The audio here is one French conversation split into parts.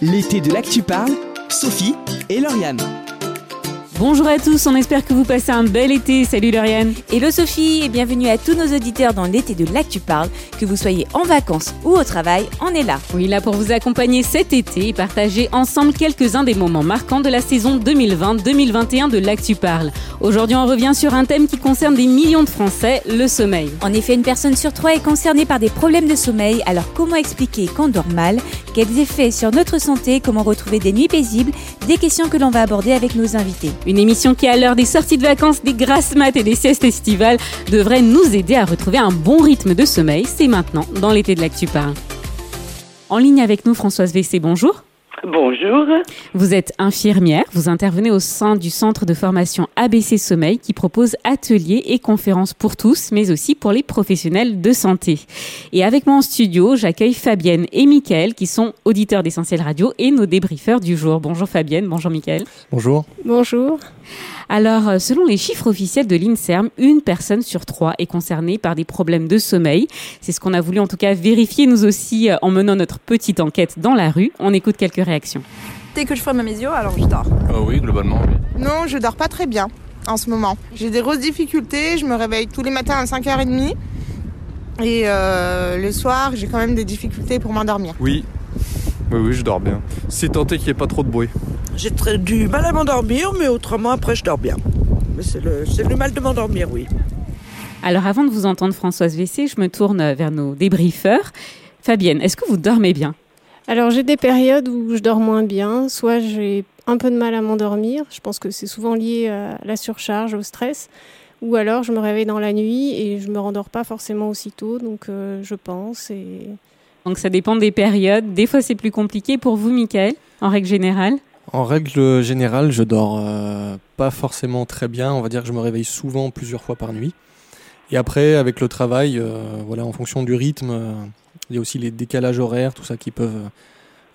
L'été de l'actu parle, Sophie et Lauriane. Bonjour à tous, on espère que vous passez un bel été. Salut Lauriane. Hello Sophie et bienvenue à tous nos auditeurs dans l'été de l'Actu Parle. Que vous soyez en vacances ou au travail, on est là. Oui, là pour vous accompagner cet été et partager ensemble quelques-uns des moments marquants de la saison 2020-2021 de l'Actu Parle. Aujourd'hui, on revient sur un thème qui concerne des millions de Français, le sommeil. En effet, une personne sur trois est concernée par des problèmes de sommeil. Alors comment expliquer qu'on dort mal? Quels effets sur notre santé? Comment retrouver des nuits paisibles? Des questions que l'on va aborder avec nos invités. Une émission qui, à l'heure des sorties de vacances, des grasses maths et des siestes estivales, devrait nous aider à retrouver un bon rythme de sommeil. C'est maintenant dans l'été de l'actu. En ligne avec nous, Françoise VC, bonjour. Bonjour. Vous êtes infirmière, vous intervenez au sein du centre de formation ABC Sommeil qui propose ateliers et conférences pour tous, mais aussi pour les professionnels de santé. Et avec moi en studio, j'accueille Fabienne et Mickaël qui sont auditeurs d'Essentiel Radio et nos débriefeurs du jour. Bonjour Fabienne, bonjour Mickaël. Bonjour. Bonjour. Alors, euh, selon les chiffres officiels de l'INSERM, une personne sur trois est concernée par des problèmes de sommeil. C'est ce qu'on a voulu en tout cas vérifier nous aussi euh, en menant notre petite enquête dans la rue. On écoute quelques réactions. Dès que je ferme mes yeux, alors je dors. Ah oui, globalement. Oui. Non, je dors pas très bien en ce moment. J'ai des grosses difficultés, je me réveille tous les matins à 5h30. Et euh, le soir, j'ai quand même des difficultés pour m'endormir. Oui. Oui, oui, je dors bien. C'est tenté qu'il n'y ait pas trop de bruit. J'ai très du mal à m'endormir, mais autrement, après, je dors bien. Mais c'est le, c'est le mal de m'endormir, oui. Alors, avant de vous entendre, Françoise VC, je me tourne vers nos débriefeurs. Fabienne, est-ce que vous dormez bien? Alors j'ai des périodes où je dors moins bien, soit j'ai un peu de mal à m'endormir, je pense que c'est souvent lié à la surcharge, au stress, ou alors je me réveille dans la nuit et je me rendors pas forcément aussitôt, donc euh, je pense. Et... Donc ça dépend des périodes. Des fois c'est plus compliqué pour vous, Michael, en règle générale? En règle générale, je dors euh, pas forcément très bien. On va dire que je me réveille souvent plusieurs fois par nuit. Et après, avec le travail, euh, voilà, en fonction du rythme, euh, il y a aussi les décalages horaires, tout ça qui peuvent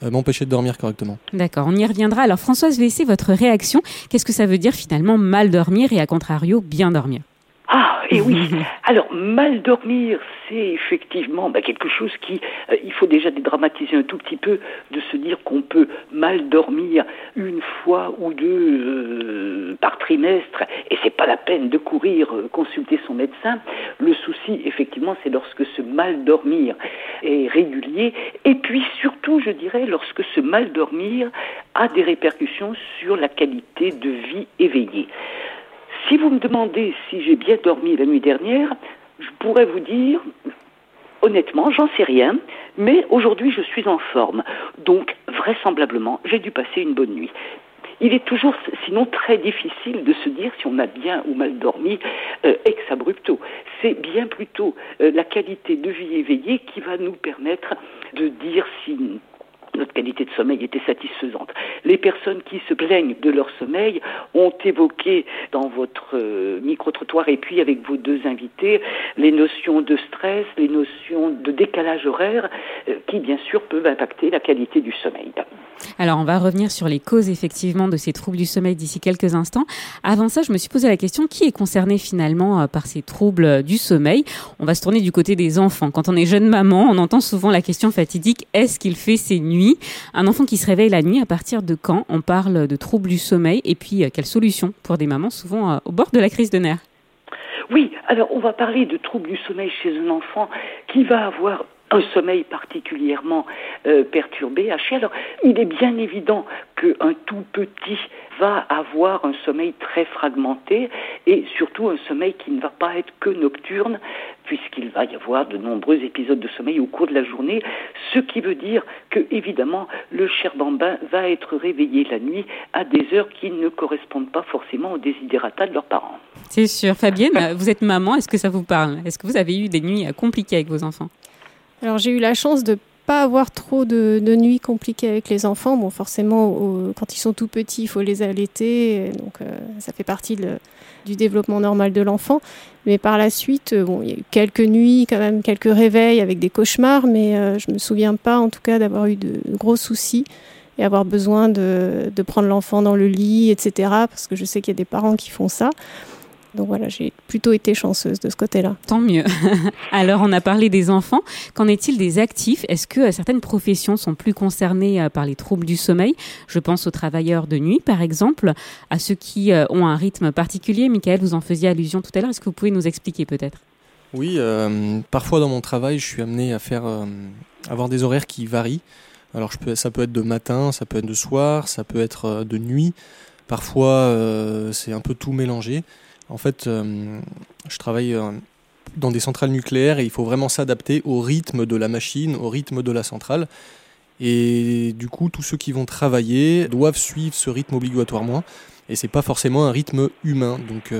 m'empêcher de dormir correctement. D'accord, on y reviendra. Alors Françoise VC, votre réaction, qu'est-ce que ça veut dire finalement mal dormir et à contrario bien dormir? Et oui. Alors, mal dormir, c'est effectivement bah, quelque chose qui, euh, il faut déjà dédramatiser un tout petit peu, de se dire qu'on peut mal dormir une fois ou deux euh, par trimestre, et c'est pas la peine de courir euh, consulter son médecin. Le souci, effectivement, c'est lorsque ce mal dormir est régulier, et puis surtout, je dirais, lorsque ce mal dormir a des répercussions sur la qualité de vie éveillée. Si vous me demandez si j'ai bien dormi la nuit dernière, je pourrais vous dire, honnêtement, j'en sais rien, mais aujourd'hui je suis en forme. Donc, vraisemblablement, j'ai dû passer une bonne nuit. Il est toujours, sinon, très difficile de se dire si on a bien ou mal dormi euh, ex abrupto. C'est bien plutôt euh, la qualité de vie éveillée qui va nous permettre de dire si notre qualité de sommeil était satisfaisante. Les personnes qui se plaignent de leur sommeil ont évoqué dans votre euh, micro-trottoir et puis avec vos deux invités les notions de stress, les notions de décalage horaire euh, qui bien sûr peuvent impacter la qualité du sommeil. Alors, on va revenir sur les causes effectivement de ces troubles du sommeil d'ici quelques instants. Avant ça, je me suis posé la question qui est concerné finalement euh, par ces troubles du sommeil? On va se tourner du côté des enfants. Quand on est jeune maman, on entend souvent la question fatidique est-ce qu'il fait ses nuits? Un enfant qui se réveille la nuit, à partir de quand on parle de troubles du sommeil Et puis, euh, quelle solution pour des mamans souvent au bord de la crise de nerfs? Oui, alors on va parler de troubles du sommeil chez un enfant qui va avoir un sommeil particulièrement euh, perturbé, haché. Alors, il est bien évident qu'un tout petit va avoir un sommeil très fragmenté et surtout un sommeil qui ne va pas être que nocturne puisqu'il va y avoir de nombreux épisodes de sommeil au cours de la journée, ce qui veut dire que évidemment le cher bambin va être réveillé la nuit à des heures qui ne correspondent pas forcément aux désidératas de leurs parents. C'est sûr. Fabienne, vous êtes maman, est-ce que ça vous parle? Est-ce que vous avez eu des nuits compliquées avec vos enfants? Alors j'ai eu la chance de pas avoir trop de, nuits compliquées avec les enfants. Bon, forcément, quand ils sont tout petits, il faut les allaiter, donc euh, ça fait partie du développement normal de l'enfant. Mais par la suite, euh, bon, il y a eu quelques nuits, quand même, quelques réveils avec des cauchemars, mais euh, je me souviens pas, en tout cas, d'avoir eu de gros soucis et avoir besoin de prendre l'enfant dans le lit, etc. Parce que je sais qu'il y a des parents qui font ça. Donc voilà, j'ai plutôt été chanceuse de ce côté-là. Tant mieux. Alors, on a parlé des enfants. Qu'en est-il des actifs? Est-ce que certaines professions sont plus concernées par les troubles du sommeil? Je pense aux travailleurs de nuit, par exemple, à ceux qui ont un rythme particulier. Michael, vous en faisiez allusion tout à l'heure. Est-ce que vous pouvez nous expliquer peut-être? Oui, euh, parfois dans mon travail, je suis amené à faire euh, avoir des horaires qui varient. Alors je peux, ça peut être de matin, ça peut être de soir, ça peut être euh, de nuit. Parfois, c'est un peu tout mélangé. En fait, je travaille dans des centrales nucléaires et il faut vraiment s'adapter au rythme de la machine, au rythme de la centrale. Et du coup, tous ceux qui vont travailler doivent suivre ce rythme obligatoirement. Et c'est pas forcément un rythme humain. Donc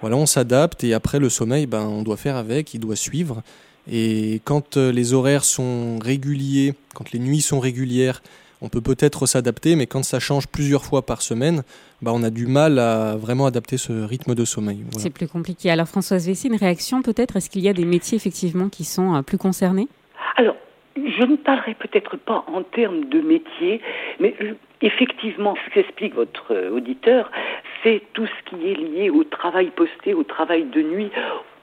voilà, on s'adapte et après le sommeil, ben, on doit faire avec, il doit suivre. Et quand euh, les horaires sont réguliers, quand les nuits sont régulières, on peut peut-être s'adapter, mais quand ça change plusieurs fois par semaine, ben, on a du mal à vraiment adapter ce rythme de sommeil. C'est plus compliqué. Alors Françoise Vessy, une réaction peut-être? Est-ce qu'il y a des métiers effectivement qui sont euh, plus concernés? Alors, je ne parlerai peut-être pas en termes de métier, mais effectivement, ce qu'explique votre euh, auditeur, c'est tout ce qui est lié au travail posté, au travail de nuit,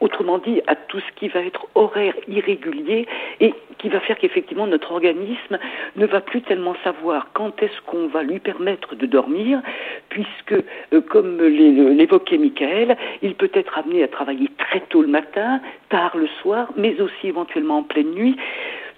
autrement dit à tout ce qui va être horaire irrégulier et qui va faire qu'effectivement notre organisme ne va plus tellement savoir quand est-ce qu'on va lui permettre de dormir, puisque, euh, comme l'évoquait Michael, il peut être amené à travailler très tôt le matin, tard le soir, mais aussi éventuellement en pleine nuit.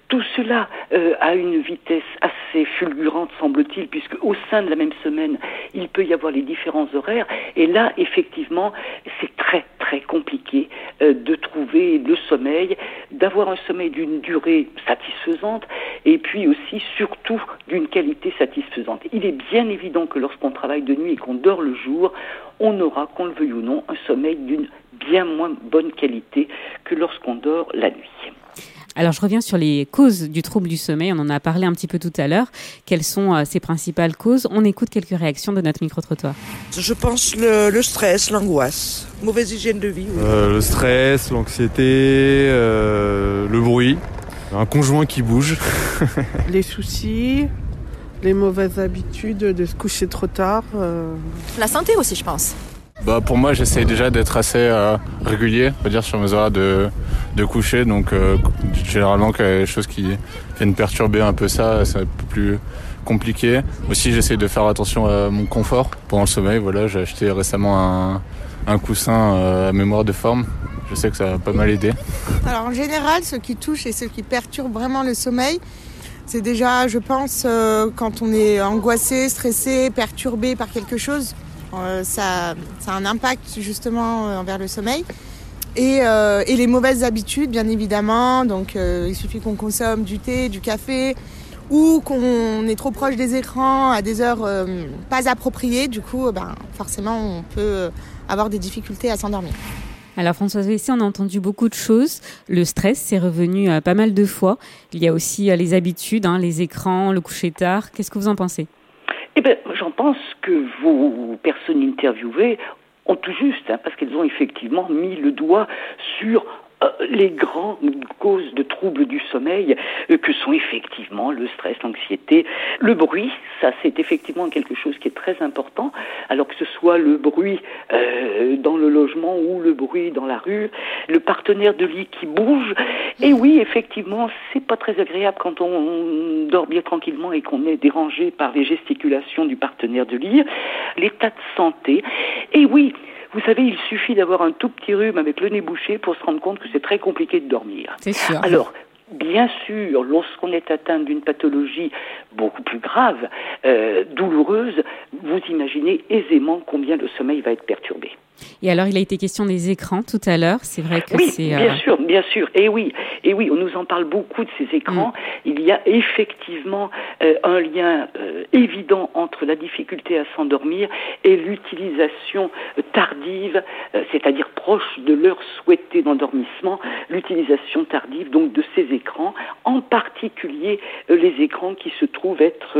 Tout cela euh, a une vitesse assez fulgurante, semble-t-il, puisque au sein de la même semaine, il peut y avoir les différents horaires. Et là, effectivement, c'est très très compliqué euh, de trouver le sommeil, d'avoir un sommeil d'une durée satisfaisante, et puis aussi, surtout, d'une qualité satisfaisante. Il est bien évident que lorsqu'on travaille de nuit et qu'on dort le jour, on aura, qu'on le veuille ou non, un sommeil d'une bien moins bonne qualité que lorsqu'on dort la nuit. Alors je reviens sur les causes du trouble du sommeil, on en a parlé un petit peu tout à l'heure. Quelles sont euh, ces principales causes? On écoute quelques réactions de notre micro-trottoir. Je pense le, stress, l'angoisse, mauvaise hygiène de vie. Euh, le stress, l'anxiété, euh, le bruit, un conjoint qui bouge. les soucis, les mauvaises habitudes de se coucher trop tard. La santé aussi, je pense. Bah pour moi j'essaie déjà d'être assez euh, régulier, on dire sur mes horaires de, de coucher, donc euh, généralement quand il y a des choses qui viennent perturber un peu ça, c'est un peu plus compliqué. Aussi j'essaie de faire attention à mon confort pendant le sommeil, voilà j'ai acheté récemment un, un coussin euh, à mémoire de forme, je sais que ça va pas mal aider. Alors en général ce qui touche et ce qui perturbe vraiment le sommeil, c'est déjà je pense quand on est angoissé, stressé, perturbé par quelque chose euh, ça, a un impact justement euh, envers le sommeil. Euh, et, les mauvaises habitudes, bien évidemment. Donc, il suffit qu'on consomme du thé, du café, ou qu'on est trop proche des écrans à des heures pas appropriées. Du coup, ben, forcément, on peut avoir des difficultés à s'endormir. Alors Françoise Vessy, on a entendu beaucoup de choses. Le stress, c'est revenu pas mal de fois. Il y a aussi les habitudes, hein, les écrans, le coucher tard. Qu'est-ce que vous en pensez? Eh bien, j'en pense que vos personnes interviewées ont tout juste, hein, parce qu'elles ont effectivement mis le doigt sur les grandes causes de troubles du sommeil euh, que sont effectivement le stress, l'anxiété, le bruit. Ça, c'est effectivement quelque chose qui est très important. Alors que ce soit le bruit euh, dans le logement ou le bruit dans la rue, le partenaire de lit qui bouge. Et oui, effectivement, c'est pas très agréable quand on dort bien tranquillement et qu'on est dérangé par les gesticulations du partenaire de lit. L'état de santé. Et oui, vous savez, il suffit d'avoir un tout petit rhume avec le nez bouché pour se rendre compte que c'est très compliqué de dormir. C'est sûr. Alors, Bien sûr, lorsqu'on est atteint d'une pathologie beaucoup plus grave, euh, douloureuse, vous imaginez aisément combien le sommeil va être perturbé. Et alors, il a été question des écrans tout à l'heure. C'est vrai que oui, c'est. Bien euh, sûr, bien sûr. Et oui, et oui, on nous en parle beaucoup de ces écrans. Mm. Il y a effectivement euh, un lien euh, évident entre la difficulté à s'endormir et l'utilisation tardive, c'est-à-dire proche de l'heure souhaitée d'endormissement, l'utilisation tardive donc de ces écrans, en particulier les écrans qui se trouvent être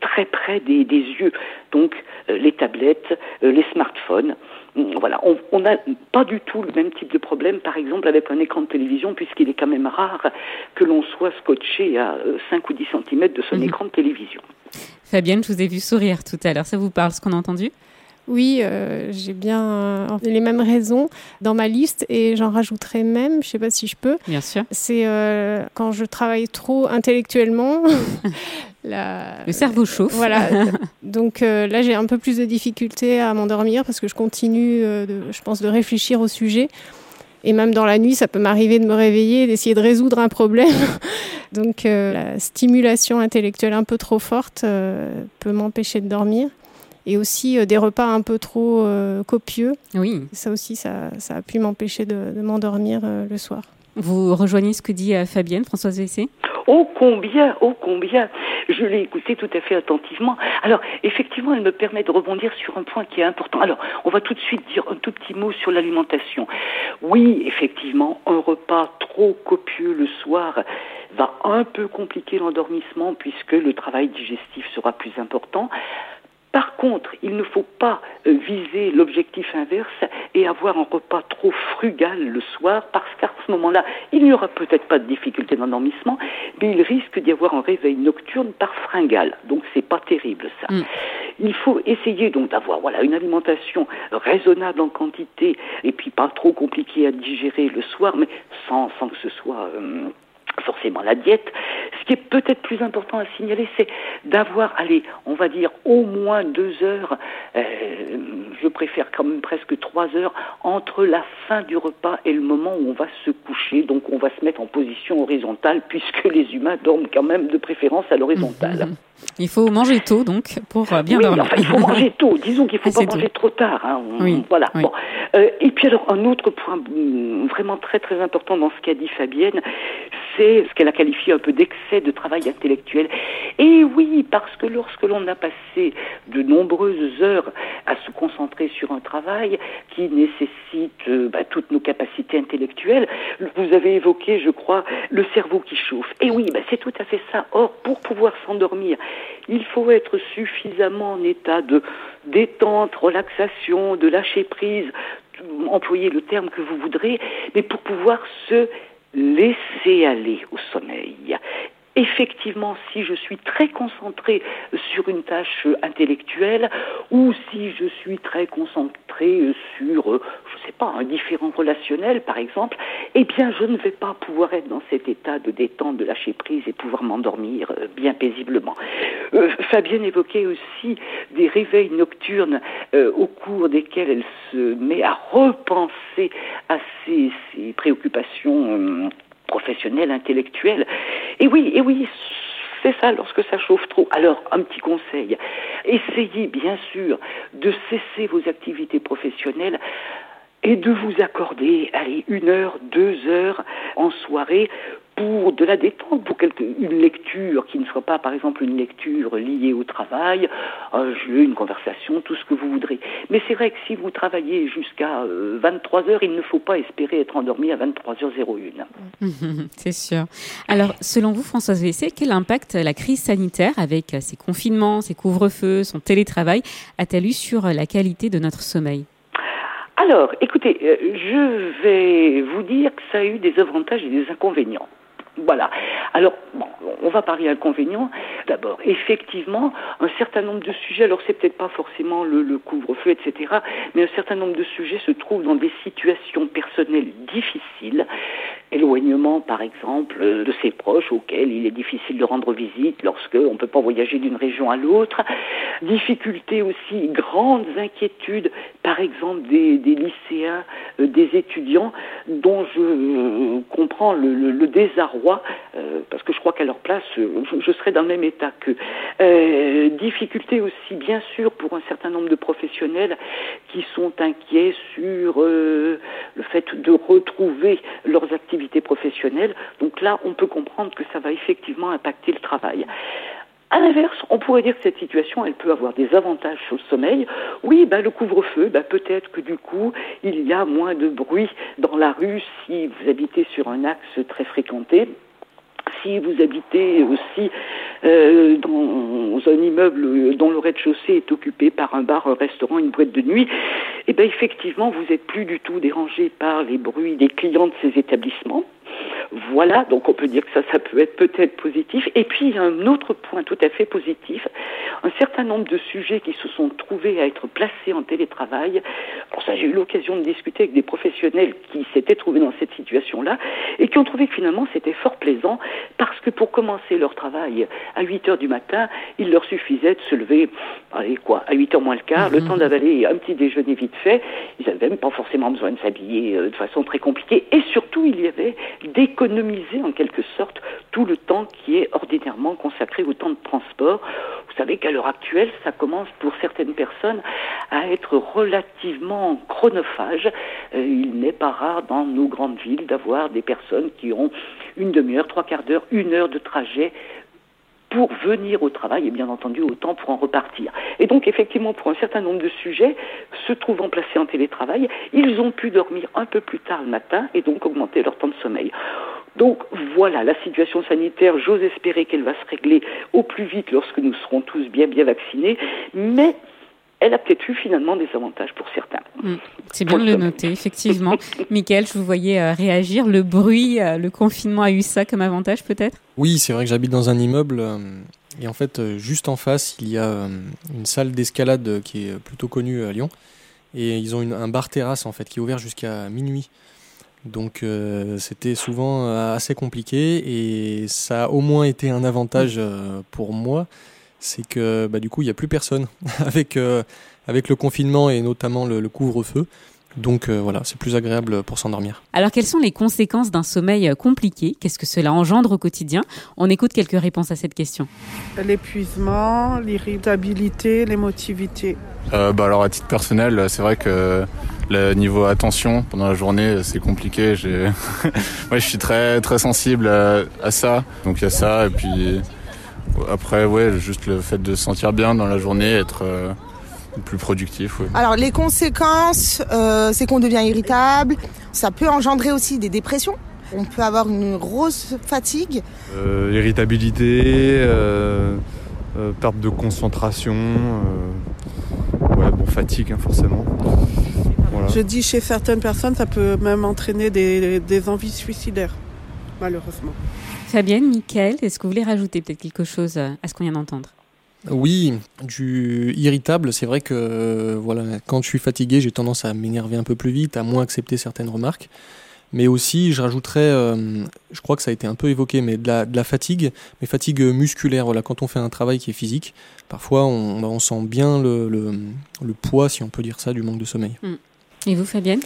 très près des, des yeux, donc les tablettes, les smartphones voilà, on n'a pas du tout le même type de problème, par exemple, avec un écran de télévision, puisqu'il est quand même rare que l'on soit scotché à 5 euh, ou 10 cm de son mhm. écran de télévision. Fabienne, je vous ai vu sourire tout à l'heure. Ça vous parle ce qu'on a entendu? Oui, euh, j'ai bien euh, les mêmes raisons dans ma liste et j'en rajouterai même, je ne sais pas si je peux. Bien sûr. C'est euh, quand je travaille trop intellectuellement. la... Le cerveau chauffe. Voilà. Donc là, j'ai un peu plus de difficultés à m'endormir parce que je continue, de, je pense, de réfléchir au sujet. Et même dans la nuit, ça peut m'arriver de me réveiller, d'essayer de résoudre un problème. Donc la stimulation intellectuelle un peu trop forte peut m'empêcher de dormir et aussi euh, des repas un peu trop euh, copieux. Oui. Ça aussi, ça, ça a pu m'empêcher de, de m'endormir euh, le soir. Vous rejoignez ce que dit Fabienne, Françoise Vessé? Oh combien, oh combien Je l'ai écouté tout à fait attentivement. Alors, effectivement, elle me permet de rebondir sur un point qui est important. Alors, on va tout de suite dire un tout petit mot sur l'alimentation. Oui, effectivement, un repas trop copieux le soir va un peu compliquer l'endormissement puisque le travail digestif sera plus important. Par contre, il ne faut pas euh, viser l'objectif inverse et avoir un repas trop frugal le soir, parce qu'à ce moment-là, il n'y aura peut-être pas de difficulté d'endormissement, mais il risque d'y avoir un réveil nocturne par fringale. Donc c'est pas terrible ça. Mm. Il faut essayer donc d'avoir voilà une alimentation raisonnable en quantité et puis pas trop compliquée à digérer le soir, mais sans, sans que ce soit euh, forcément la diète. Ce qui est peut-être plus important à signaler, c'est d'avoir, allez, on va dire au moins deux heures, euh, je préfère quand même presque trois heures, entre la fin du repas et le moment où on va se coucher. Donc on va se mettre en position horizontale, puisque les humains dorment quand même de préférence à l'horizontale. Il faut manger tôt, donc, pour euh, bien oui, dormir. Enfin, il faut manger tôt. Disons qu'il ne faut pas manger trop tard. Hein. Oui, voilà. oui. Bon. Euh, et puis alors, un autre point mm, vraiment très très important dans ce qu'a dit Fabienne, c'est ce qu'elle a qualifié un peu d'excès de travail intellectuel. Et oui, parce que lorsque l'on a passé de nombreuses heures à se concentrer sur un travail qui nécessite euh, bah, toutes nos capacités intellectuelles, vous avez évoqué, je crois, le cerveau qui chauffe. Et oui, bah, c'est tout à fait ça. Or, pour pouvoir s'endormir, il faut être suffisamment en état de détente, relaxation, de lâcher prise, employez le terme que vous voudrez, mais pour pouvoir se laisser aller au sommeil. Effectivement, si je suis très concentré sur une tâche intellectuelle ou si je suis très concentré sur, je sais pas, un différent relationnel par exemple, eh bien je ne vais pas pouvoir être dans cet état de détente, de lâcher prise et pouvoir m'endormir euh, bien paisiblement. Euh, Fabienne évoquait aussi des réveils nocturnes euh, au cours desquels elle se met à repenser à ses, préoccupations. Euh, professionnelle, intellectuelle. Et oui, et oui, c'est ça lorsque ça chauffe trop. Alors, un petit conseil, essayez bien sûr de cesser vos activités professionnelles et de vous accorder, allez, une heure, deux heures en soirée pour de la détente, pour quelque, une lecture qui ne soit pas, par exemple, une lecture liée au travail, un jeu, une conversation, tout ce que vous voudrez. Mais c'est vrai que si vous travaillez jusqu'à euh, 23 heures, il ne faut pas espérer être endormi à 23h01. c'est sûr. Alors, selon vous, Françoise Vessé, quel impact la crise sanitaire, avec ses confinements, ses couvre-feux, son télétravail, a-t-elle eu sur la qualité de notre sommeil? Alors, écoutez, euh, je vais vous dire que ça a eu des avantages et des inconvénients. Voilà. Alors, on va parler inconvénients. D'abord, effectivement, un certain nombre de sujets, alors c'est peut-être pas forcément le, le couvre-feu, etc., mais un certain nombre de sujets se trouvent dans des situations personnelles difficiles. Éloignement, par exemple, de ses proches auxquels il est difficile de rendre visite lorsque on ne peut pas voyager d'une région à l'autre. Difficultés aussi, grandes inquiétudes, par exemple des, des lycéens, euh, des étudiants, dont je euh, comprends le, le, le désarroi, euh, parce que je crois qu'à leur place, je, je, serais dans le même état qu'eux. Euh, difficultés aussi, bien sûr, pour un certain nombre de professionnels qui sont inquiets sur le fait de retrouver leurs activités professionnelles. Donc là, on peut comprendre que ça va effectivement impacter le travail. À l'inverse, on pourrait dire que cette situation, elle peut avoir des avantages sur le sommeil. Oui, ben, le couvre-feu, ben, peut-être que du coup, il y a moins de bruit dans la rue si vous habitez sur un axe très fréquenté. Si vous habitez aussi euh, dans un immeuble dont le rez-de-chaussée est occupé par un bar, un restaurant, une boîte de nuit, eh bien effectivement, vous n'êtes plus du tout dérangé par les bruits des clients de ces établissements. Voilà, donc on peut dire que ça, ça peut être peut-être positif. Et puis il y a un autre point tout à fait positif, un certain nombre de sujets qui se sont trouvés à être placés en télétravail. Pour ça, j'ai eu l'occasion de discuter avec des professionnels qui s'étaient trouvés dans cette situation-là et qui ont trouvé que finalement c'était fort plaisant parce que pour commencer leur travail à 8 heures du matin, il leur suffisait de se lever, allez quoi, à 8 heures moins le quart, le temps d'avaler un petit déjeuner vite fait. Ils n'avaient même pas forcément besoin de s'habiller euh, de façon très compliquée et surtout il y avait d'économiser en quelque sorte tout le temps qui est ordinairement consacré au temps de transport. Vous savez qu'à l'heure actuelle, ça commence pour certaines personnes à être relativement chronophage. Euh, il n'est pas rare dans nos grandes villes d'avoir des personnes qui ont une demi-heure, trois quarts d'heure, une heure de trajet pour venir au travail et bien entendu autant pour en repartir. Et donc effectivement pour un certain nombre de sujets se trouvant placés en télétravail, ils ont pu dormir un peu plus tard le matin et donc augmenter leur temps de sommeil. Donc voilà, la situation sanitaire, j'ose espérer qu'elle va se régler au plus vite lorsque nous serons tous bien bien vaccinés, mais elle a peut-être eu finalement des avantages pour certains. Mm. C'est bien de le noter, effectivement. Michael, je vous voyais euh, réagir. Le bruit, euh, le confinement a eu ça comme avantage peut-être? Oui, c'est vrai que j'habite dans un immeuble. euh, et en fait, euh, juste en face, il y a euh, une salle d'escalade qui est plutôt connue à Lyon. Et ils ont une- un bar terrasse en fait qui est ouvert jusqu'à minuit. Donc euh, c'était souvent euh, assez compliqué et ça a au moins été un avantage euh, pour moi, c'est que bah, du coup il n'y a plus personne avec, euh, avec le confinement et notamment le, le couvre-feu. Donc euh, voilà, c'est plus agréable pour s'endormir. Alors, quelles sont les conséquences d'un sommeil euh, compliqué? Qu'est-ce que cela engendre au quotidien? On écoute quelques réponses à cette question. L'épuisement, l'irritabilité, l'émotivité. Euh, bah alors à titre personnel, c'est vrai que le niveau attention pendant la journée, c'est compliqué. J'ai, ouais, je suis très très sensible à, à ça. Donc il y a ça et puis après ouais, juste le fait de se sentir bien dans la journée, être euh, plus productif. Ouais. Alors les conséquences, euh, c'est qu'on devient irritable. Ça peut engendrer aussi des dépressions. On peut avoir une grosse fatigue. Euh, irritabilité, euh, euh, perte de concentration, euh, ouais, bon, fatigue hein, forcément. Voilà. Je dis chez certaines personnes, ça peut même entraîner des, des envies suicidaires, malheureusement. Fabienne, Michael, est-ce que vous voulez rajouter peut-être quelque chose euh, à ce qu'on vient d'entendre? Oui, du irritable, c'est vrai que euh, voilà, quand je suis fatigué, j'ai tendance à m'énerver un peu plus vite, à moins accepter certaines remarques. Mais aussi, je rajouterais, euh, je crois que ça a été un peu évoqué, mais de la, de la fatigue, mais fatigue musculaire. Voilà, quand on fait un travail qui est physique, parfois on, on sent bien le, le, le poids, si on peut dire ça, du manque de sommeil. Et vous, Fabienne?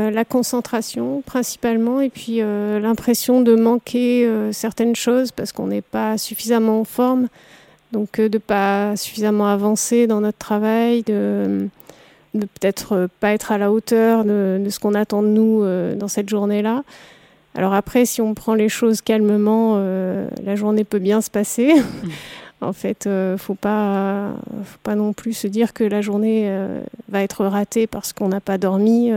Euh, la concentration principalement et puis euh, l'impression de manquer euh, certaines choses parce qu'on n'est pas suffisamment en forme, donc de pas suffisamment avancer dans notre travail, de, de peut-être pas être à la hauteur de, de ce qu'on attend de nous dans cette journée-là. Alors après, si on prend les choses calmement, euh, la journée peut bien se passer. En fait, euh, faut pas, faut pas non plus se dire que la journée euh, va être ratée parce qu'on n'a pas dormi.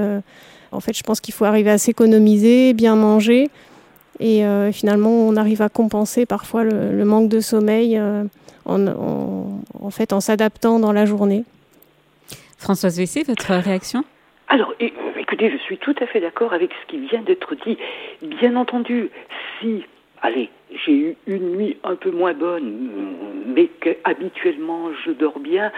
En fait, je pense qu'il faut arriver à s'économiser, bien manger, et euh, finalement, on arrive à compenser parfois le, le manque de sommeil euh, en, en, en fait en s'adaptant dans la journée. Françoise Vessé, votre réaction? Alors, écoutez, je suis tout à fait d'accord avec ce qui vient d'être dit. Bien entendu, si, allez, j'ai eu une nuit un peu moins bonne, mais que habituellement je dors bien,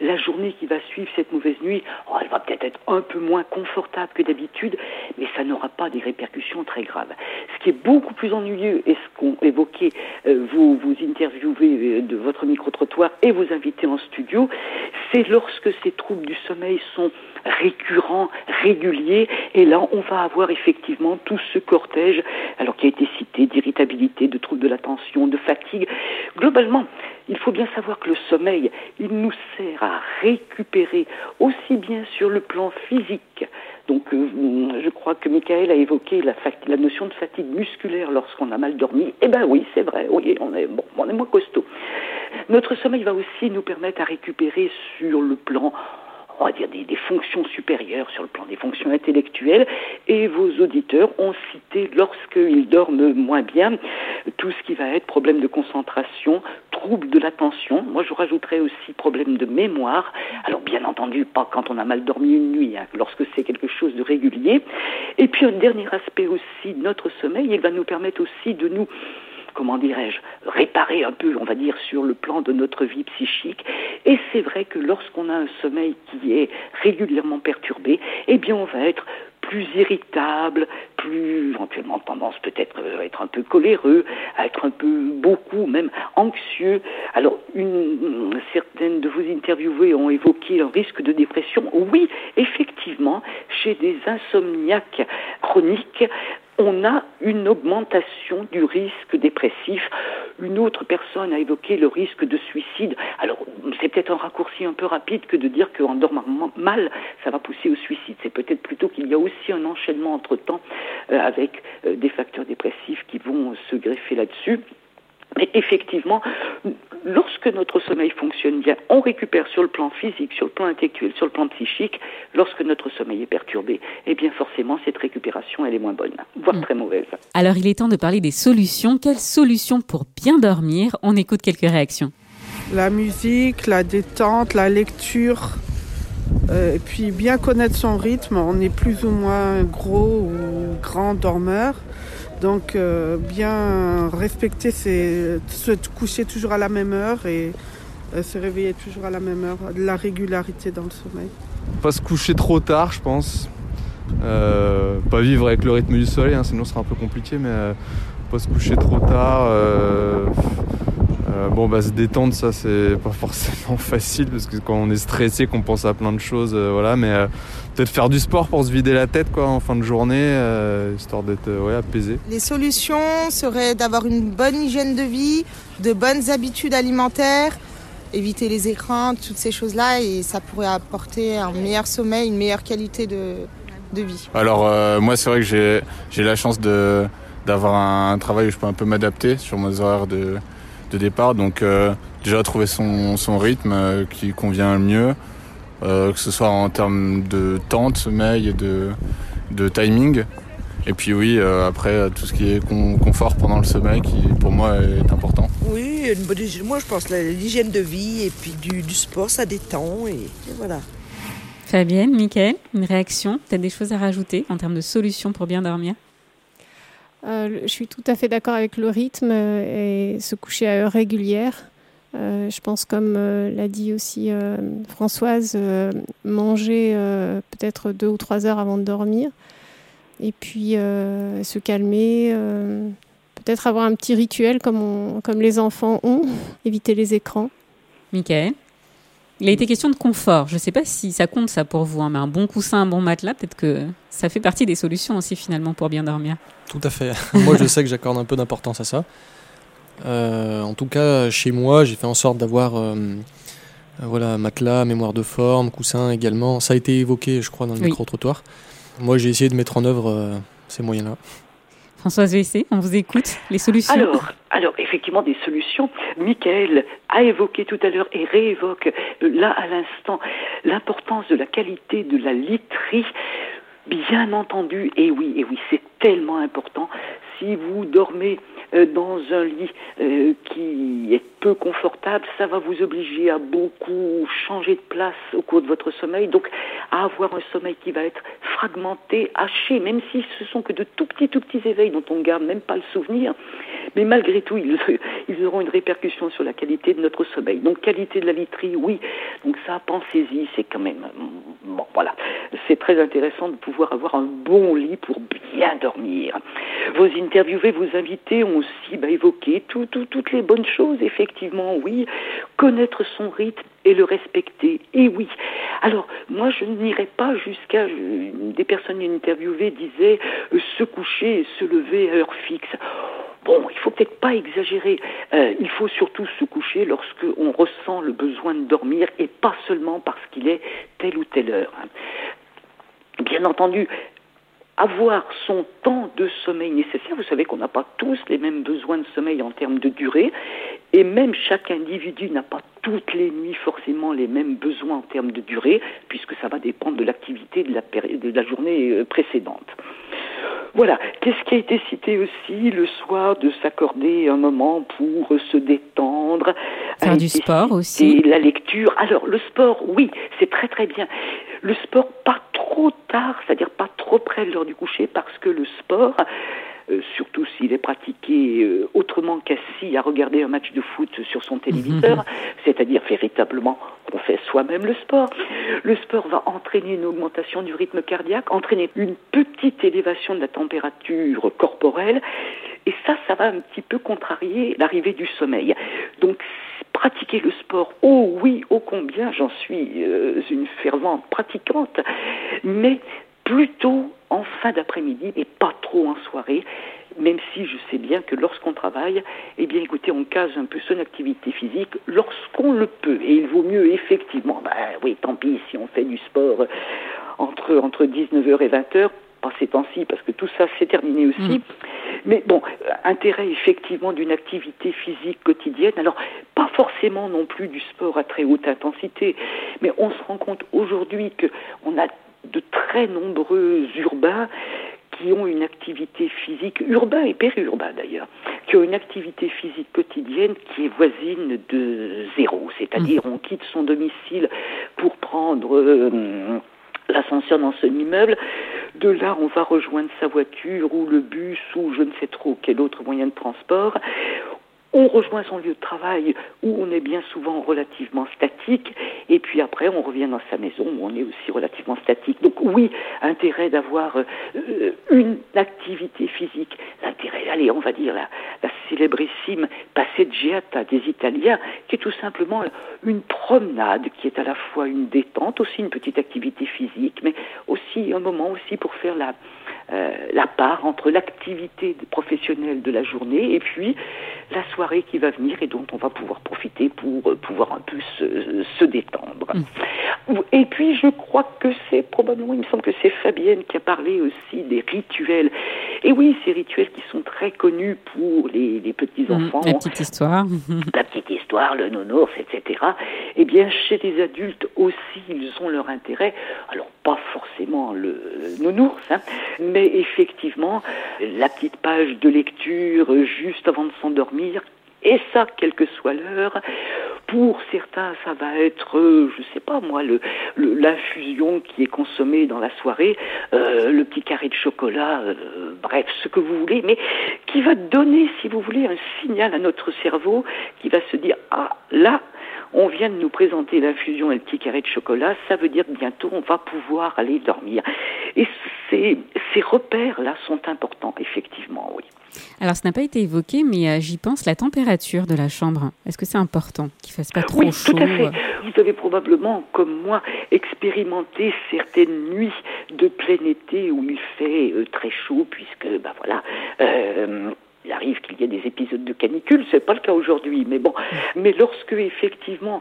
la journée qui va suivre cette mauvaise nuit, oh, elle va peut-être être un peu moins confortable que d'habitude, mais ça n'aura pas des répercussions très graves. Ce qui est beaucoup plus ennuyeux, et ce qu'ont évoqué euh, vos, vos interviewés euh, de votre micro-trottoir et vos invités en studio, c'est lorsque ces troubles du sommeil sont récurrents, réguliers, et là on va avoir effectivement tout ce cortège, alors qui a été cité, d'irritabilité, de troubles de l'attention, de fatigue. Globalement, il faut bien savoir que le sommeil, il nous sert à récupérer aussi bien sur le plan physique. Donc, euh, je crois que Michael a évoqué la notion de fatigue musculaire lorsqu'on a mal dormi. Eh ben oui, c'est vrai. Oui, on est bon, on est moins costaud. Notre sommeil va aussi nous permettre à récupérer sur le plan on va dire des, des fonctions supérieures sur le plan des fonctions intellectuelles et vos auditeurs ont cité lorsqu'ils dorment moins bien tout ce qui va être problème de concentration, troubles de l'attention. Moi, je rajouterais aussi problème de mémoire. Alors, bien entendu, pas quand on a mal dormi une nuit, hein, lorsque c'est quelque chose de régulier. Et puis, un dernier aspect aussi notre sommeil, il va nous permettre aussi de nous comment dirais-je, réparer un peu, on va dire, sur le plan de notre vie psychique. Et c'est vrai que lorsqu'on a un sommeil qui est régulièrement perturbé, eh bien, on va être plus irritable, plus éventuellement tendance peut-être à être un peu coléreux, à être un peu beaucoup même anxieux. Alors une, certaines de vos interviewés ont évoqué un risque de dépression. Oui, effectivement, chez des insomniaques chroniques, on a une augmentation du risque dépressif. Une autre personne a évoqué le risque de suicide. Alors, c'est peut-être un raccourci un peu rapide que de dire qu'en dormant mal, ça va pousser au suicide. C'est peut-être plutôt qu'il y a aussi un enchaînement entre-temps euh, avec euh, des facteurs dépressifs qui vont se greffer là-dessus. Mais effectivement, lorsque notre sommeil fonctionne bien, on récupère sur le plan physique, sur le plan intellectuel, sur le plan psychique. Lorsque notre sommeil est perturbé, eh bien forcément, cette récupération, elle est moins bonne, voire mm. très mauvaise. Alors, il est temps de parler des solutions. Quelles solutions pour bien dormir On écoute quelques réactions. La musique, la détente, la lecture, euh, et puis bien connaître son rythme. On est plus ou moins gros ou grand dormeur. Donc euh, bien respecter, c'est se coucher toujours à la même heure et euh, se réveiller toujours à la même heure, de la régularité dans le sommeil. Pas se coucher trop tard, je pense. Euh, pas vivre avec le rythme du soleil, hein, sinon ce sera un peu compliqué, mais pas se coucher trop tard. bon, bah, se détendre, ça c'est pas forcément facile parce que quand on est stressé, qu'on pense à plein de choses, voilà, mais peut-être faire du sport pour se vider la tête quoi, en fin de journée, euh, histoire d'être euh, ouais, apaisé. Les solutions seraient d'avoir une bonne hygiène de vie, de bonnes habitudes alimentaires, éviter les écrans, toutes ces choses-là, et ça pourrait apporter un meilleur sommeil, une meilleure qualité de, de vie. Alors euh, moi c'est vrai que j'ai, j'ai la chance de, d'avoir un, travail où je peux un peu m'adapter sur mes horaires de, de départ, donc déjà trouver son, son rythme qui convient le mieux. Euh, que ce soit en termes de temps de sommeil et de, de timing. Et puis oui, euh, après, tout ce qui est confort pendant le sommeil, qui pour moi est important. Oui, une bonne, moi je pense l'hygiène de vie et puis du, du sport, ça détend et, voilà. Fabienne, Mickaël, une réaction Peut-être des choses à rajouter en termes de solutions pour bien dormir? Euh, Je suis tout à fait d'accord avec le rythme et se coucher à heure régulière. Euh, je pense, comme euh, l'a dit aussi euh, Françoise, manger peut-être deux ou trois heures avant de dormir. Et puis se calmer, peut-être avoir un petit rituel comme, comme les enfants ont, éviter les écrans. Michael il a été question de confort. Je ne sais pas si ça compte ça pour vous, hein, mais un bon coussin, un bon matelas, peut-être que ça fait partie des solutions aussi finalement pour bien dormir. Tout à fait. Moi, je sais que j'accorde un peu d'importance à ça. Euh, en tout cas, chez moi, j'ai fait en sorte d'avoir euh, voilà, matelas, mémoire de forme, coussin également. Ça a été évoqué, je crois, dans le micro-trottoir. Moi, j'ai essayé de mettre en œuvre euh, ces moyens-là. Françoise Vessé, on vous écoute. Les solutions alors, alors, effectivement, des solutions. Michael a évoqué tout à l'heure et réévoque là à l'instant l'importance de la qualité de la literie. Bien entendu, et oui, et oui, c'est tellement important. Si vous dormez euh, dans un lit euh, qui est peu confortable, ça va vous obliger à beaucoup changer de place au cours de votre sommeil, donc à avoir un sommeil qui va être fragmenté, haché, même si ce sont que de tout petits, tout petits éveils dont on garde même pas le souvenir, mais malgré tout, ils, ils auront une répercussion sur la qualité de notre sommeil. Donc qualité de la literie, oui. Donc ça, pensez-y, c'est quand même bon, voilà, c'est très intéressant de pouvoir avoir un bon lit pour bien dormir. Vos interviewés, vos invités ont aussi bah, toutes les bonnes choses, effectivement, oui. Connaître son rythme et le respecter. Et oui. Alors, moi, je n'irai pas jusqu'à. Des personnes interviewées disaient euh, se coucher et se lever à heure fixe. Bon, il faut peut-être pas exagérer. Euh, il faut surtout se coucher lorsque on ressent le besoin de dormir et pas seulement parce qu'il est telle ou telle heure. Bien entendu, avoir son temps de sommeil nécessaire. Vous savez qu'on n'a pas tous les mêmes besoins de sommeil en termes de durée, et même chaque individu n'a pas toutes les nuits forcément les mêmes besoins en termes de durée, puisque ça va dépendre de l'activité de la, de la journée euh, précédente. Voilà. Qu'est-ce qui a été cité aussi le soir de s'accorder un moment pour se détendre Faire du sport aussi. La lecture. Alors le sport, oui, c'est très très bien. Le sport pas trop tard, c'est-à-dire pas trop près de l'heure du coucher, parce que le sport, euh, surtout s'il est pratiqué euh, autrement qu'assis à regarder un match de foot sur son téléviseur, c'est-à-dire véritablement qu'on fait soi-même le sport. Le sport va entraîner une augmentation du rythme cardiaque, entraîner une petite élévation de la température corporelle, et ça, ça va un petit peu contrarier l'arrivée du sommeil. Donc, pratiquer le sport, oh oui, ô combien, j'en suis euh, une fervente pratiquante, mais plutôt en fin d'après-midi et pas trop en soirée, même si je sais bien que lorsqu'on travaille, eh bien écoutez, on case un peu son activité physique lorsqu'on le peut. Et il vaut mieux effectivement, bah oui, tant pis si on fait du sport entre, entre 19h et 20h, pas ces temps-ci parce que tout ça s'est terminé aussi. Mm. Mais bon, intérêt effectivement d'une activité physique quotidienne. Alors, pas forcément non plus du sport à très haute intensité, mais on se rend compte aujourd'hui qu'on a de très nombreux urbains qui ont une activité physique, urbain et périurbain d'ailleurs, qui ont une activité physique quotidienne qui est voisine de zéro. C'est-à-dire on quitte son domicile pour prendre euh, l'ascenseur dans son immeuble. De là, on va rejoindre sa voiture ou le bus ou je ne sais trop quel autre moyen de transport. On rejoint son lieu de travail où on est bien souvent relativement statique et puis après on revient dans sa maison où on est aussi relativement statique. Donc oui, intérêt d'avoir euh, une activité physique. L'intérêt, allez, on va dire la, la célébrissime passeggiata des Italiens qui est tout simplement une promenade qui est à la fois une détente, aussi une petite activité physique, mais aussi un moment aussi pour faire la, euh, la part entre l'activité professionnelle de la journée et puis la soirée qui va venir et dont on va pouvoir profiter pour euh, pouvoir un peu se, se détendre. Et puis je crois que c'est probablement, il me semble que c'est Fabienne qui a parlé aussi des rituels. Et oui, ces rituels qui sont très connus pour les, les petits-enfants. La petite histoire. la petite histoire, le nounours, etc. Eh bien, chez les adultes aussi, ils ont leur intérêt. Alors, pas forcément le nounours, hein, mais effectivement, la petite page de lecture juste avant de s'endormir, et ça, quelle que soit l'heure. Pour certains, ça va être, euh, je sais pas moi, l'infusion qui est consommée dans la soirée, euh, le petit carré de chocolat, euh, bref, ce que vous voulez, mais qui va donner, si vous voulez, un signal à notre cerveau qui va se dire, ah, là, on vient de nous présenter l'infusion et le petit carré de chocolat, ça veut dire que bientôt on va pouvoir aller dormir. Et ces, ces repères-là sont importants, effectivement, oui. Alors, ça n'a pas été évoqué, mais euh, j'y pense, la température de la chambre. Est-ce que c'est important qu'il fasse pas trop Oui, chaud tout à fait. euh Vous avez probablement, comme moi, expérimenté certaines nuits de plein été où il fait euh, très chaud, puisque, ben voilà, euh, il arrive qu'il y ait des épisodes de canicule. C'est pas le cas aujourd'hui, mais bon. Mais lorsque effectivement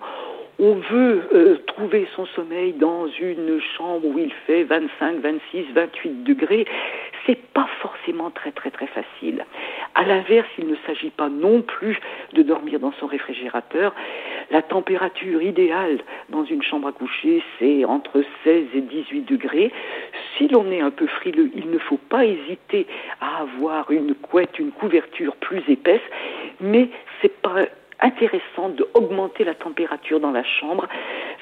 on veut euh, trouver son sommeil dans une chambre où il fait 25, 26, 28 degrés, c'est pas forcément très très très facile. À l'inverse, il ne s'agit pas non plus de dormir dans son réfrigérateur. La température idéale dans une chambre à coucher, c'est entre 16 et 18 degrés. Si l'on est un peu frileux, il ne faut pas hésiter à avoir une couette, une couverture plus épaisse, mais c'est pas intéressant d'augmenter la température dans la chambre.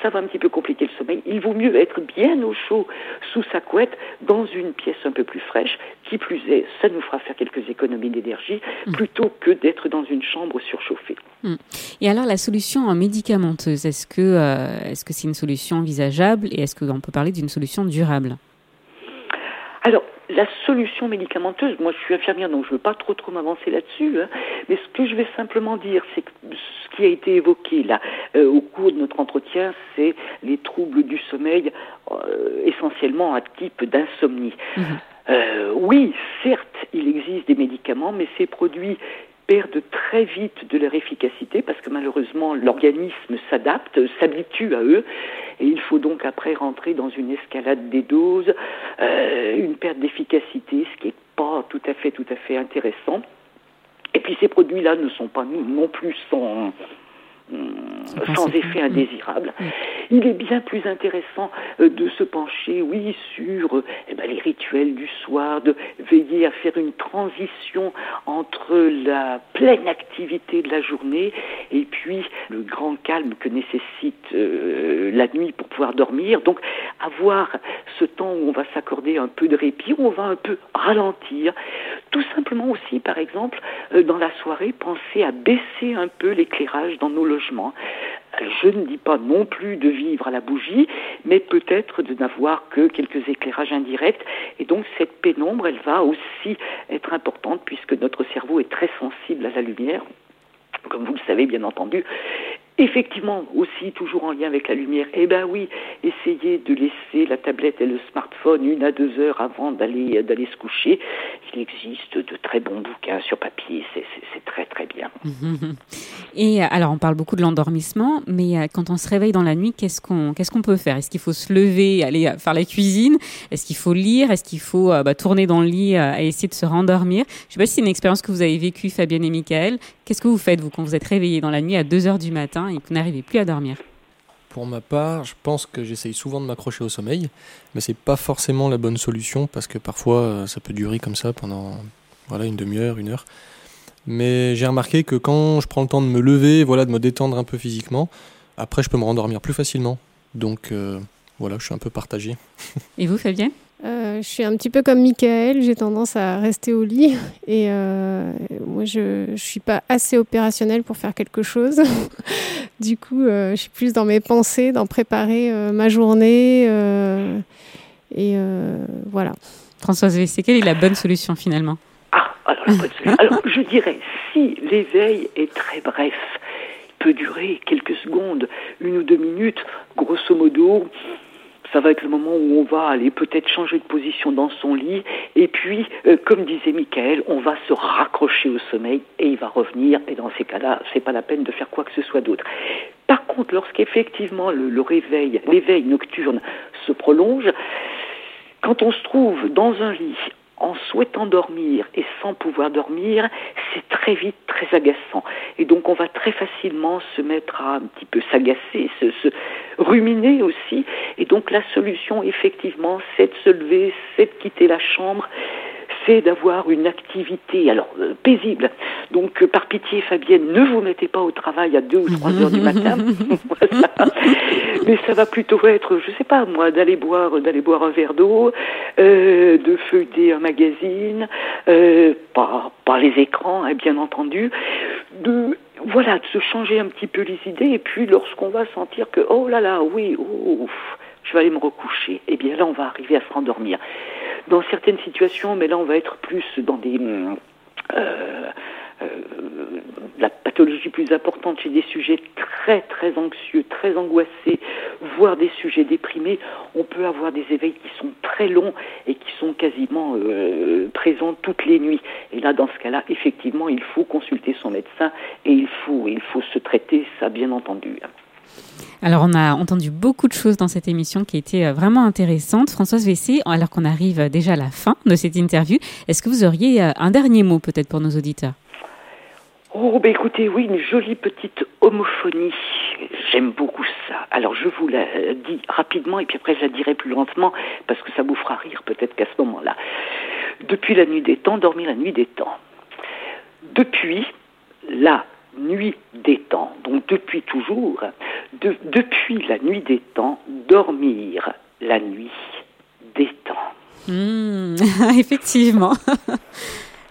Ça va un petit peu compliquer le sommeil. Il vaut mieux être bien au chaud sous sa couette dans une pièce un peu plus fraîche. Qui plus est, ça nous fera faire quelques économies d'énergie plutôt que d'être dans une chambre surchauffée. Hmm. Et alors, la solution médicamenteuse, est-ce que euh, est-ce que c'est une solution envisageable et est-ce qu'on peut parler d'une solution durable? Alors, la solution médicamenteuse, moi je suis infirmière donc je ne veux pas trop trop m'avancer là-dessus, hein, mais ce que je vais simplement dire, c'est que ce qui a été évoqué là euh, au cours de notre entretien, c'est les troubles du sommeil, euh, essentiellement à type d'insomnie. Euh, oui, certes, il existe des médicaments, mais ces produits perdent très vite de leur efficacité parce que malheureusement l'organisme s'adapte, s'habitue à eux et il faut donc après rentrer dans une escalade des doses, euh, une perte d'efficacité, ce qui n'est pas tout à fait tout à fait intéressant. Et puis ces produits-là ne sont pas non plus sans, sans effet indésirable. Il est bien plus intéressant euh, de se pencher, oui, sur eh ben, les rituels du soir, de veiller à faire une transition entre la pleine activité de la journée et puis le grand calme que nécessite euh, la nuit pour pouvoir dormir. Donc avoir ce temps où on va s'accorder un peu de répit, où on va un peu ralentir. Tout simplement aussi, par exemple, euh, dans la soirée, penser à baisser un peu l'éclairage dans nos logements. Je ne dis pas non plus de vivre à la bougie, mais peut-être de n'avoir que quelques éclairages indirects. Et donc cette pénombre, elle va aussi être importante puisque notre cerveau est très sensible à la lumière comme vous le savez bien entendu, Effectivement, aussi toujours en lien avec la lumière. Eh ben oui, essayez de laisser la tablette et le smartphone une à deux heures avant d'aller d'aller se coucher. Il existe de très bons bouquins sur papier, c'est très très bien. Et euh, alors, on parle beaucoup de l'endormissement, mais euh, quand on se réveille dans la nuit, qu'est-ce qu'on qu'est-ce qu'on peut faire? Est-ce qu'il faut se lever, aller euh, faire la cuisine? Est-ce qu'il faut lire? Est-ce qu'il faut bah, tourner dans le lit et essayer de se rendormir? Je sais pas si c'est une expérience que vous avez vécue, Fabienne et Michael. Qu'est-ce que vous faites vous quand vous êtes réveillé dans la nuit à 2 heures du matin et que vous n'arrivez plus à dormir Pour ma part, je pense que j'essaye souvent de m'accrocher au sommeil, mais c'est pas forcément la bonne solution parce que parfois euh, ça peut durer comme ça pendant voilà une demi-heure, une heure. Mais j'ai remarqué que quand je prends le temps de me lever, voilà, de me détendre un peu physiquement, après je peux me rendormir plus facilement. Donc euh, voilà, je suis un peu partagé. Et vous, Fabienne euh, je suis un petit peu comme Michael, j'ai tendance à rester au lit et euh, moi je ne suis pas assez opérationnelle pour faire quelque chose. du coup, euh, je suis plus dans mes pensées, dans préparer ma journée et voilà. Françoise Vessé, quelle est la bonne solution finalement? Ah, alors, la bonne solution. alors je dirais, si l'éveil est très bref, peut durer quelques secondes, une ou deux minutes, grosso modo, ça va être le moment où on va aller peut-être changer de position dans son lit. Et puis, euh, comme disait Michael, on va se raccrocher au sommeil et il va revenir. Et dans ces cas-là, c'est pas la peine de faire quoi que ce soit d'autre. Par contre, lorsqu'effectivement le, le réveil, l'éveil nocturne se prolonge, quand on se trouve dans un lit en souhaitant dormir et sans pouvoir dormir, c'est très vite très agaçant. Et donc on va très facilement se mettre à un petit peu s'agacer, se, se, ruminer aussi. Et donc la solution, effectivement, c'est de se lever, c'est de quitter la chambre c'est d'avoir une activité alors euh, paisible. Donc euh, par pitié Fabienne, ne vous mettez pas au travail à 2 ou 3 heures du matin. Mais ça va plutôt être, je sais pas moi, d'aller boire d'aller boire un verre d'eau, euh, de feuilleter un magazine, pas pas les écrans hein, bien entendu, de voilà, de se changer un petit peu les idées et puis lorsqu'on va sentir que oh là là, oui, je vais aller me recoucher, eh bien là on va arriver à se rendormir dans certaines situations, mais là on va être plus dans des euh, euh, la pathologie plus importante chez des sujets très très anxieux, très angoissés, voire des sujets déprimés, on peut avoir des éveils qui sont très longs et qui sont quasiment euh, présents toutes les nuits. Et là, dans ce cas-là, effectivement, il faut consulter son médecin et il faut, il faut se traiter, ça bien entendu. Alors, on a entendu beaucoup de choses dans cette émission qui étaient euh, vraiment intéressantes. Françoise Vessé, alors qu'on arrive déjà à la fin de cette interview, est-ce que vous auriez euh, un dernier mot peut-être pour nos auditeurs? Oh, ben écoutez, oui, une jolie petite homophonie. J'aime beaucoup ça. Alors, je vous la dis rapidement et puis après, je la dirai plus lentement parce que ça vous fera rire peut-être qu'à ce moment-là. Depuis la nuit des temps, dormir la nuit des temps. Depuis la nuit des temps, donc depuis toujours, de, depuis la nuit des temps, dormir la nuit des temps. Mmh, effectivement.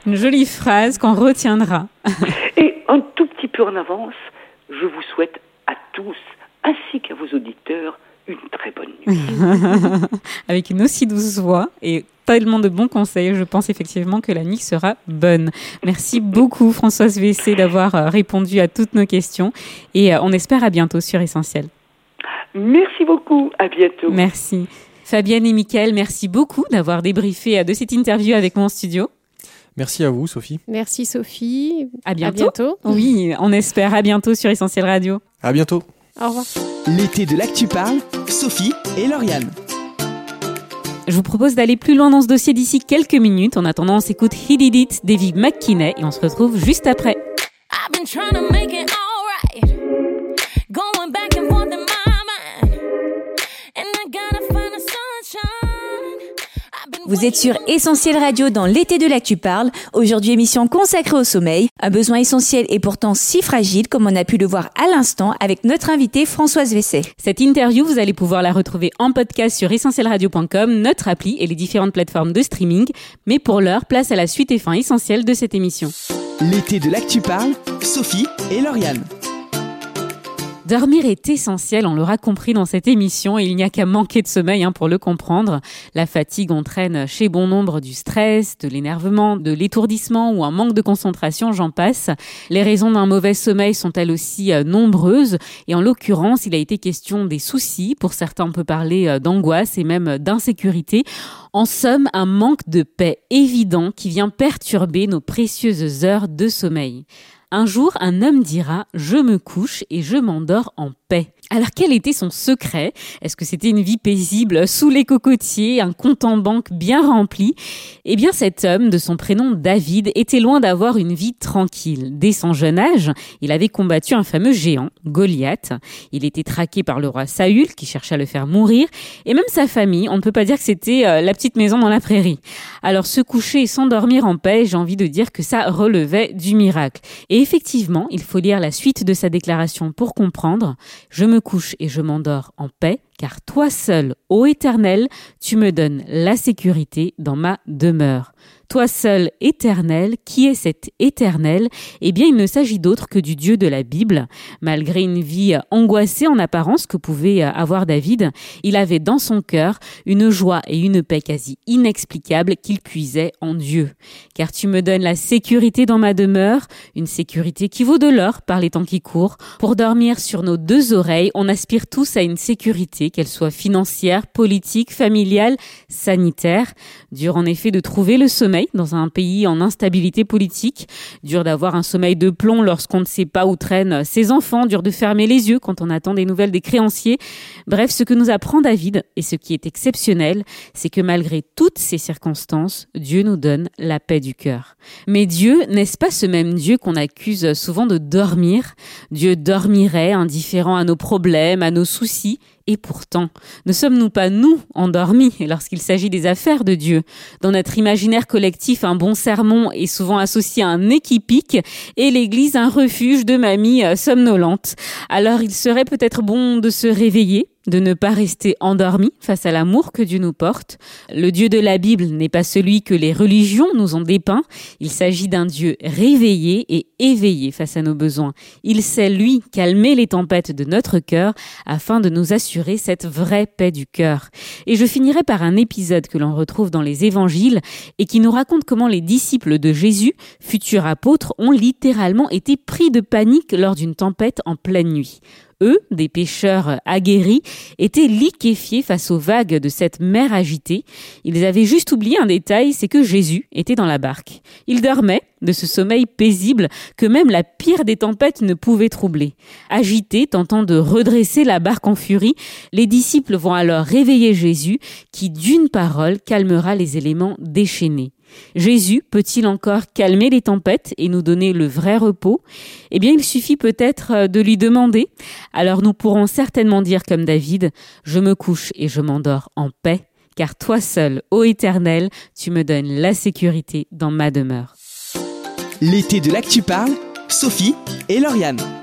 Une jolie phrase qu'on retiendra. Et un tout petit peu en avance, je vous souhaite à tous, ainsi qu'à vos auditeurs, une très bonne nuit. Avec une aussi douce voix et tellement de bons conseils. Je pense effectivement que la nuit sera bonne. Merci beaucoup Françoise Vessé d'avoir euh, répondu à toutes nos questions et euh, on espère à bientôt sur Essentiel. Merci beaucoup, à bientôt. Merci. Fabienne et Mickaël, merci beaucoup d'avoir débriefé euh, de cette interview avec mon studio. Merci à vous, Sophie. Merci, Sophie. À bientôt. Oui, on espère. À bientôt sur Essentiel Radio. À bientôt. Au revoir. L'été de l'actu parle, Sophie et Lauriane. Je vous propose d'aller plus loin dans ce dossier d'ici quelques minutes. En attendant, on s'écoute He Did It, David McKinney, et on se retrouve juste après. Vous êtes sur Essentiel Radio dans l'été de l'actu parle. Aujourd'hui, émission consacrée au sommeil. Un besoin essentiel et pourtant si fragile comme on a pu le voir à l'instant avec notre invitée Françoise Vesset. Cette interview, vous allez pouvoir la retrouver en podcast sur essentielradio.com, notre appli et les différentes plateformes de streaming. Mais pour l'heure, place à la suite et fin essentielle de cette émission. L'été de l'actu parle, Sophie et Lauriane. Dormir est essentiel, on l'aura compris dans cette émission, et il n'y a qu'à manquer de sommeil hein, pour le comprendre. La fatigue entraîne chez bon nombre du stress, de l'énervement, de l'étourdissement ou un manque de concentration, j'en passe. Les raisons d'un mauvais sommeil sont elles aussi euh, nombreuses, et en l'occurrence, il a été question des soucis, pour certains on peut parler euh, d'angoisse et même d'insécurité. En somme, un manque de paix évident qui vient perturber nos précieuses heures de sommeil. Un jour, un homme dira ⁇ Je me couche et je m'endors en paix ⁇ alors quel était son secret? Est-ce que c'était une vie paisible sous les cocotiers, un compte en banque bien rempli? Eh bien cet homme, de son prénom David, était loin d'avoir une vie tranquille. Dès son jeune âge, il avait combattu un fameux géant, Goliath. Il était traqué par le roi Saül qui cherchait à le faire mourir. Et même sa famille, on ne peut pas dire que c'était euh, la petite maison dans la prairie. Alors se coucher et s'endormir en paix, j'ai envie de dire que ça relevait du miracle. Et effectivement, il faut lire la suite de sa déclaration pour comprendre. Je me couche et je m'endors en paix, car toi seul, ô Éternel, tu me donnes la sécurité dans ma demeure. Toi seul, éternel, qui est cet éternel? Eh bien, il ne s'agit d'autre que du Dieu de la Bible. Malgré une vie angoissée en apparence que pouvait avoir David, il avait dans son cœur une joie et une paix quasi inexplicables qu'il puisait en Dieu. Car tu me donnes la sécurité dans ma demeure, une sécurité qui vaut de l'or par les temps qui courent. Pour dormir sur nos deux oreilles, on aspire tous à une sécurité, qu'elle soit financière, politique, familiale, sanitaire. Dur en effet de trouver le sommeil dans un pays en instabilité politique. Dur d'avoir un sommeil de plomb lorsqu'on ne sait pas où traînent ses enfants. Dur de fermer les yeux quand on attend des nouvelles des créanciers. Bref, ce que nous apprend David et ce qui est exceptionnel, c'est que malgré toutes ces circonstances, Dieu nous donne la paix du cœur. Mais Dieu, n'est-ce pas ce même Dieu qu'on accuse souvent de dormir? Dieu dormirait indifférent à nos problèmes, à nos soucis et pourtant, ne sommes-nous pas nous endormis lorsqu'il s'agit des affaires de Dieu? Dans notre imaginaire collectif, un bon sermon est souvent associé à un équipique et l'Église un refuge de mamies euh, somnolentes. Alors il serait peut-être bon de se réveiller de ne pas rester endormi face à l'amour que Dieu nous porte. Le Dieu de la Bible n'est pas celui que les religions nous ont dépeint. Il s'agit d'un Dieu réveillé et éveillé face à nos besoins. Il sait, lui, calmer les tempêtes de notre cœur afin de nous assurer cette vraie paix du cœur. Et je finirai par un épisode que l'on retrouve dans les évangiles et qui nous raconte comment les disciples de Jésus, futurs apôtres, ont littéralement été pris de panique lors d'une tempête en pleine nuit. Eux, des pêcheurs aguerris, étaient liquéfiés face aux vagues de cette mer agitée. Ils avaient juste oublié un détail, c'est que Jésus était dans la barque. Ils dormaient de ce sommeil paisible que même la pire des tempêtes ne pouvait troubler. Agités, tentant de redresser la barque en furie, les disciples vont alors réveiller Jésus qui, d'une parole, calmera les éléments déchaînés. Jésus peut-il encore calmer les tempêtes et nous donner le vrai repos? Eh bien, il suffit peut-être euh, de lui demander. Alors nous pourrons certainement dire comme David, Je me couche et je m'endors en paix, car toi seul, ô Éternel, tu me donnes la sécurité dans ma demeure. L'été de l'actu parle, Sophie et Lauriane.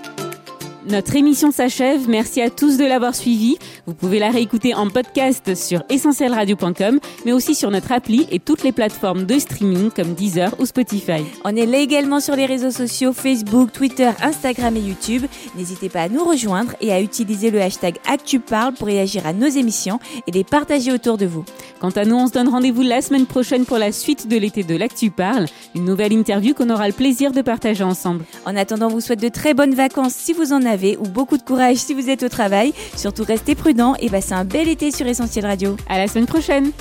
Notre émission s'achève. Merci à tous de l'avoir suivi. Vous pouvez la réécouter en podcast sur essentielradio.com, mais aussi sur notre appli et toutes les plateformes de streaming comme Deezer ou Spotify. On est là également sur les réseaux sociaux Facebook, Twitter, Instagram et YouTube. N'hésitez pas à nous rejoindre et à utiliser le hashtag ActuParle pour réagir à nos émissions et les partager autour de vous. Quant à nous, on se donne rendez-vous la semaine prochaine pour la suite de l'été de l'Actu Parle, une nouvelle interview qu'on aura le plaisir de partager ensemble. En attendant, on vous souhaite de très bonnes vacances si vous en ou beaucoup de courage si vous êtes au travail. Surtout restez prudents et passez un bel été sur Essentiel Radio. À la semaine prochaine.